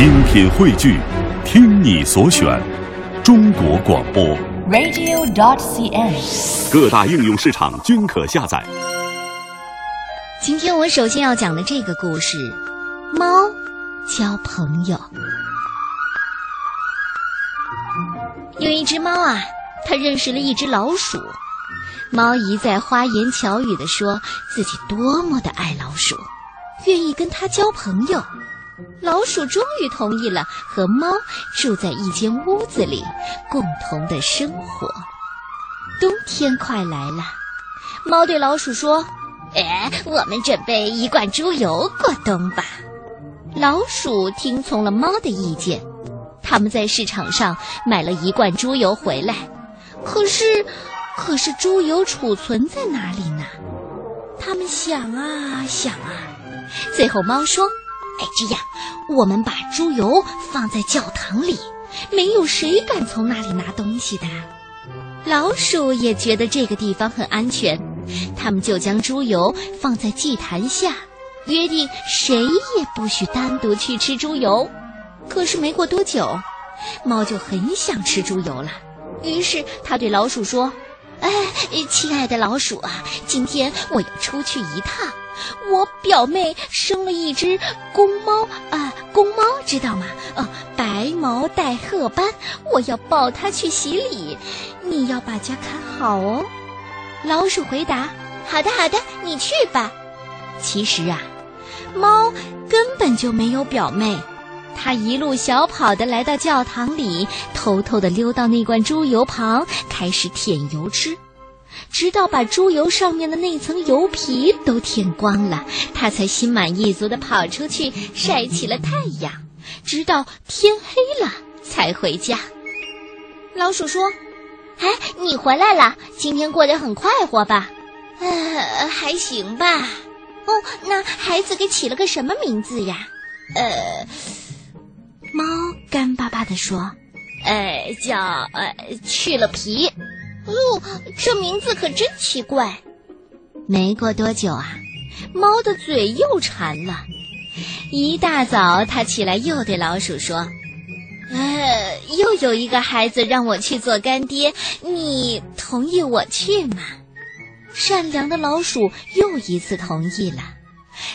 精品汇聚，听你所选，中国广播。radio.dot.cn，。各大应用市场均可下载。今天我首先要讲的这个故事，猫交朋友。有一只猫啊，它认识了一只老鼠。猫一再花言巧语地说自己多么的爱老鼠，愿意跟它交朋友。老鼠终于同意了，和猫住在一间屋子里，共同的生活。冬天快来了，猫对老鼠说：“哎，我们准备一罐猪油过冬吧。”老鼠听从了猫的意见，他们在市场上买了一罐猪油回来。可是，可是猪油储存在哪里呢？他们想啊想啊，最后猫说：“，哎这样，我们把猪油放在教堂里，没有谁敢从那里拿东西的。”老鼠也觉得这个地方很安全，他们就将猪油放在祭坛下，约定谁也不许单独去吃猪油。可是没过多久，猫就很想吃猪油了，于是它对老鼠说：“哎，亲爱的老鼠啊，今天我要出去一趟。我表妹生了一只公猫啊，公猫知道吗？呃、白毛带褐斑，我要抱它去洗礼。你要把家看好哦。”老鼠回答：“好的，好的，你去吧。”其实啊，猫根本就没有表妹。它一路小跑的来到教堂里，偷偷的溜到那罐猪油旁，开始舔油吃。直到把猪油上面的那层油皮都舔光了，他才心满意足地跑出去晒起了太阳，直到天黑了才回家。老鼠说：“哎，你回来了，今天过得很快活吧？”“呃，还行吧。”“哦，那孩子给起了个什么名字呀？”“呃，猫干巴巴地说：‘呃，叫呃去了皮。’”哦，这名字可真奇怪。没过多久啊，猫的嘴又馋了。一大早，它起来又对老鼠说：“呃，又有一个孩子让我去做干爹，你同意我去吗？”善良的老鼠又一次同意了。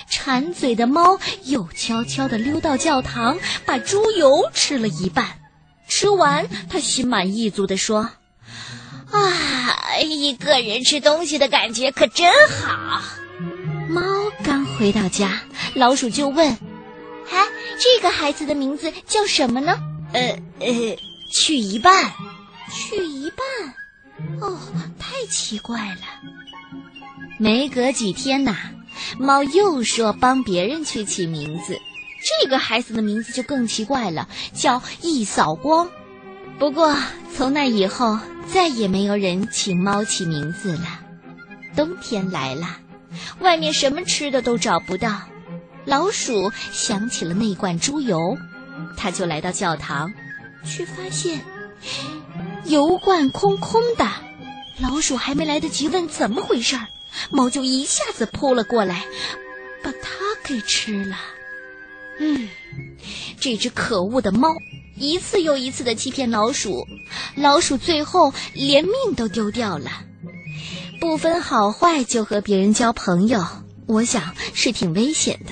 馋嘴的猫又悄悄地溜到教堂，把猪油吃了一半。吃完，它心满意足地说。啊，一个人吃东西的感觉可真好。猫刚回到家，老鼠就问：“哎，这个孩子的名字叫什么呢？”“呃呃，去一半，去一半。”哦，太奇怪了。没隔几天呐，猫又说帮别人去起名字，这个孩子的名字就更奇怪了，叫一扫光。不过从那以后，再也没有人请猫起名字了。冬天来了，外面什么吃的都找不到。老鼠想起了那罐猪油，它就来到教堂，却发现油罐空空的。老鼠还没来得及问怎么回事儿，猫就一下子扑了过来，把它给吃了。嗯，这只可恶的猫。一次又一次的欺骗老鼠，老鼠最后连命都丢掉了。不分好坏就和别人交朋友，我想是挺危险的。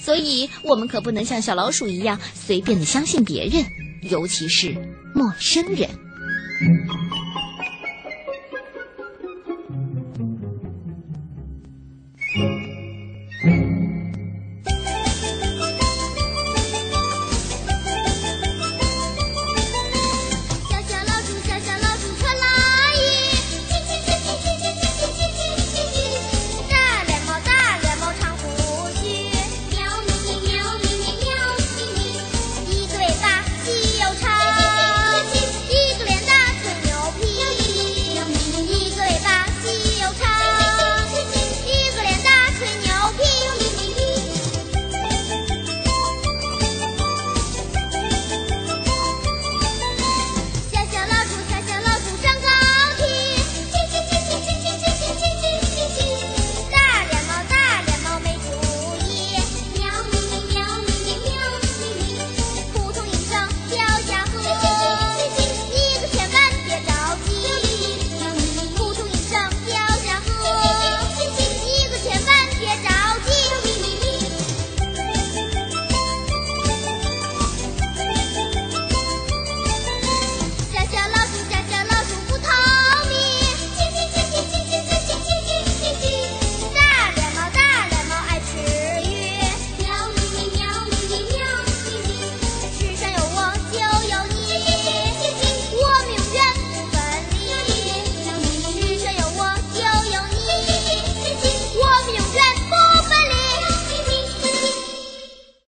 所以我们可不能像小老鼠一样随便的相信别人，尤其是陌生人。